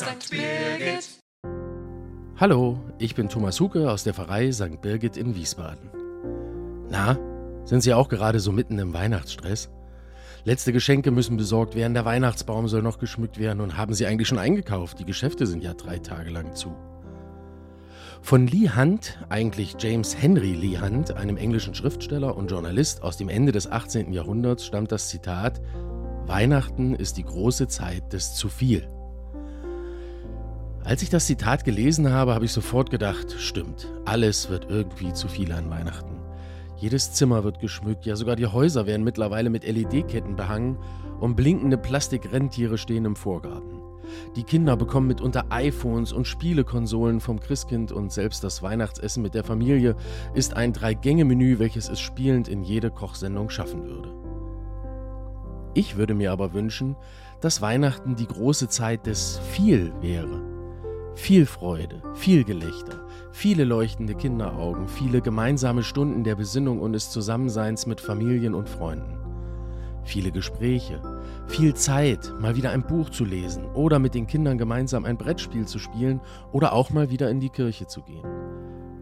St. Birgit. Hallo, ich bin Thomas Huke aus der Pfarrei St. Birgit in Wiesbaden. Na, sind Sie auch gerade so mitten im Weihnachtsstress? Letzte Geschenke müssen besorgt werden, der Weihnachtsbaum soll noch geschmückt werden und haben Sie eigentlich schon eingekauft? Die Geschäfte sind ja drei Tage lang zu. Von Lee Hunt, eigentlich James Henry Lee Hunt, einem englischen Schriftsteller und Journalist aus dem Ende des 18. Jahrhunderts, stammt das Zitat: Weihnachten ist die große Zeit des zu viel. Als ich das Zitat gelesen habe, habe ich sofort gedacht, stimmt, alles wird irgendwie zu viel an Weihnachten. Jedes Zimmer wird geschmückt, ja sogar die Häuser werden mittlerweile mit LED-Ketten behangen und blinkende Plastikrentiere stehen im Vorgarten. Die Kinder bekommen mitunter iPhones und Spielekonsolen vom Christkind und selbst das Weihnachtsessen mit der Familie ist ein Drei-Gänge-Menü, welches es spielend in jede Kochsendung schaffen würde. Ich würde mir aber wünschen, dass Weihnachten die große Zeit des Viel wäre. Viel Freude, viel Gelächter, viele leuchtende Kinderaugen, viele gemeinsame Stunden der Besinnung und des Zusammenseins mit Familien und Freunden. Viele Gespräche, viel Zeit, mal wieder ein Buch zu lesen oder mit den Kindern gemeinsam ein Brettspiel zu spielen oder auch mal wieder in die Kirche zu gehen.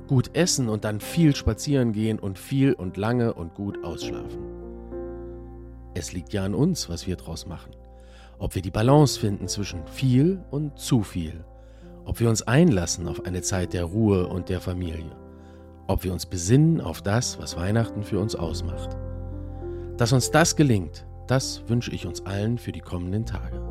Gut essen und dann viel spazieren gehen und viel und lange und gut ausschlafen. Es liegt ja an uns, was wir draus machen. Ob wir die Balance finden zwischen viel und zu viel ob wir uns einlassen auf eine Zeit der Ruhe und der Familie, ob wir uns besinnen auf das, was Weihnachten für uns ausmacht. Dass uns das gelingt, das wünsche ich uns allen für die kommenden Tage.